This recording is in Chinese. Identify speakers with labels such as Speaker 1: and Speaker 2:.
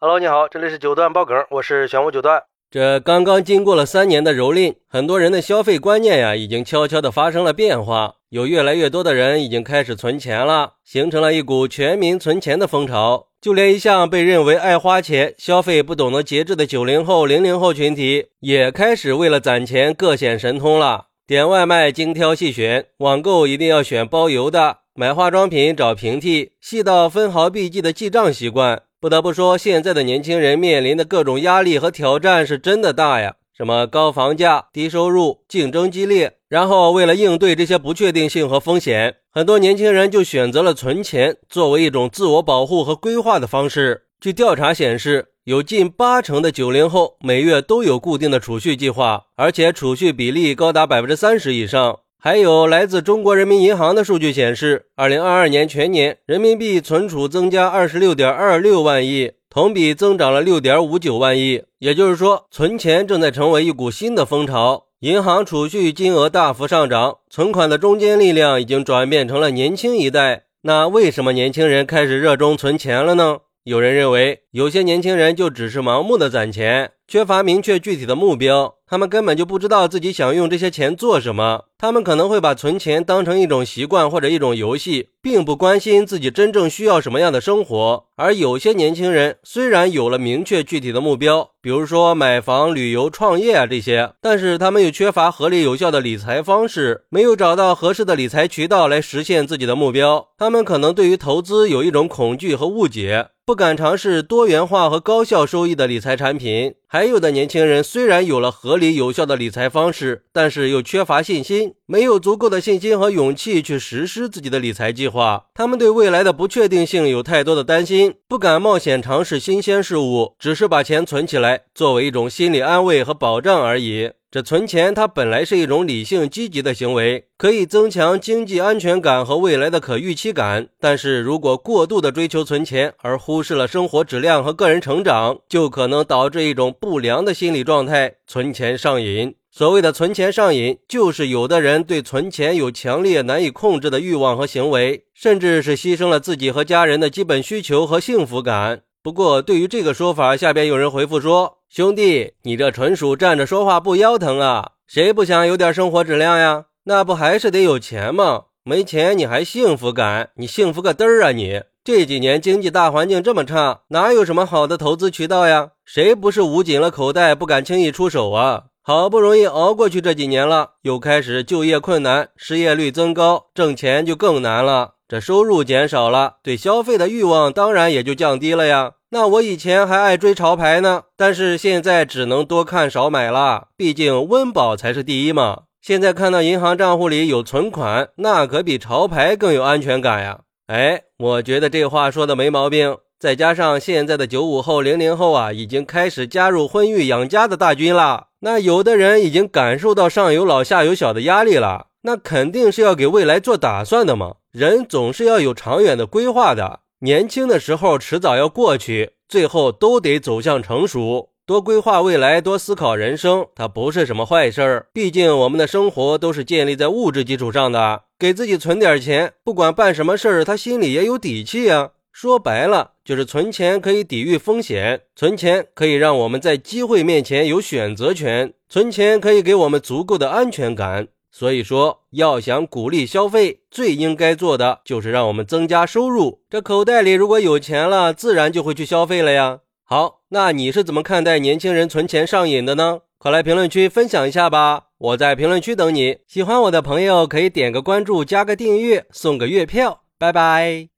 Speaker 1: Hello，你好，这里是九段爆梗，我是玄武九段。
Speaker 2: 这刚刚经过了三年的蹂躏，很多人的消费观念呀，已经悄悄的发生了变化。有越来越多的人已经开始存钱了，形成了一股全民存钱的风潮。就连一向被认为爱花钱、消费不懂得节制的九零后、零零后群体，也开始为了攒钱各显神通了。点外卖精挑细选，网购一定要选包邮的，买化妆品找平替，细到分毫必记的记账习惯。不得不说，现在的年轻人面临的各种压力和挑战是真的大呀！什么高房价、低收入、竞争激烈，然后为了应对这些不确定性和风险，很多年轻人就选择了存钱作为一种自我保护和规划的方式。据调查显示，有近八成的九零后每月都有固定的储蓄计划，而且储蓄比例高达百分之三十以上。还有来自中国人民银行的数据显示，二零二二年全年人民币存储增加二十六点二六万亿，同比增长了六点五九万亿。也就是说，存钱正在成为一股新的风潮，银行储蓄金额大幅上涨，存款的中坚力量已经转变成了年轻一代。那为什么年轻人开始热衷存钱了呢？有人认为，有些年轻人就只是盲目的攒钱，缺乏明确具体的目标。他们根本就不知道自己想用这些钱做什么，他们可能会把存钱当成一种习惯或者一种游戏，并不关心自己真正需要什么样的生活。而有些年轻人虽然有了明确具体的目标，比如说买房、旅游、创业啊这些，但是他们又缺乏合理有效的理财方式，没有找到合适的理财渠道来实现自己的目标。他们可能对于投资有一种恐惧和误解。不敢尝试多元化和高效收益的理财产品，还有的年轻人虽然有了合理有效的理财方式，但是又缺乏信心，没有足够的信心和勇气去实施自己的理财计划。他们对未来的不确定性有太多的担心，不敢冒险尝试新鲜事物，只是把钱存起来，作为一种心理安慰和保障而已。这存钱，它本来是一种理性积极的行为，可以增强经济安全感和未来的可预期感。但是如果过度的追求存钱，而忽视了生活质量和个人成长，就可能导致一种不良的心理状态——存钱上瘾。所谓的存钱上瘾，就是有的人对存钱有强烈难以控制的欲望和行为，甚至是牺牲了自己和家人的基本需求和幸福感。不过，对于这个说法，下边有人回复说。兄弟，你这纯属站着说话不腰疼啊！谁不想有点生活质量呀？那不还是得有钱吗？没钱你还幸福感？你幸福个嘚儿啊！你这几年经济大环境这么差，哪有什么好的投资渠道呀？谁不是捂紧了口袋，不敢轻易出手啊？好不容易熬过去这几年了，又开始就业困难，失业率增高，挣钱就更难了。这收入减少了，对消费的欲望当然也就降低了呀。那我以前还爱追潮牌呢，但是现在只能多看少买了，毕竟温饱才是第一嘛。现在看到银行账户里有存款，那可比潮牌更有安全感呀。哎，我觉得这话说的没毛病。再加上现在的九五后、零零后啊，已经开始加入婚育养家的大军了。那有的人已经感受到上有老下有小的压力了，那肯定是要给未来做打算的嘛。人总是要有长远的规划的。年轻的时候迟早要过去，最后都得走向成熟。多规划未来，多思考人生，它不是什么坏事儿。毕竟我们的生活都是建立在物质基础上的，给自己存点钱，不管办什么事儿，他心里也有底气啊。说白了，就是存钱可以抵御风险，存钱可以让我们在机会面前有选择权，存钱可以给我们足够的安全感。所以说，要想鼓励消费，最应该做的就是让我们增加收入。这口袋里如果有钱了，自然就会去消费了呀。好，那你是怎么看待年轻人存钱上瘾的呢？快来评论区分享一下吧！我在评论区等你。喜欢我的朋友可以点个关注，加个订阅，送个月票。拜拜。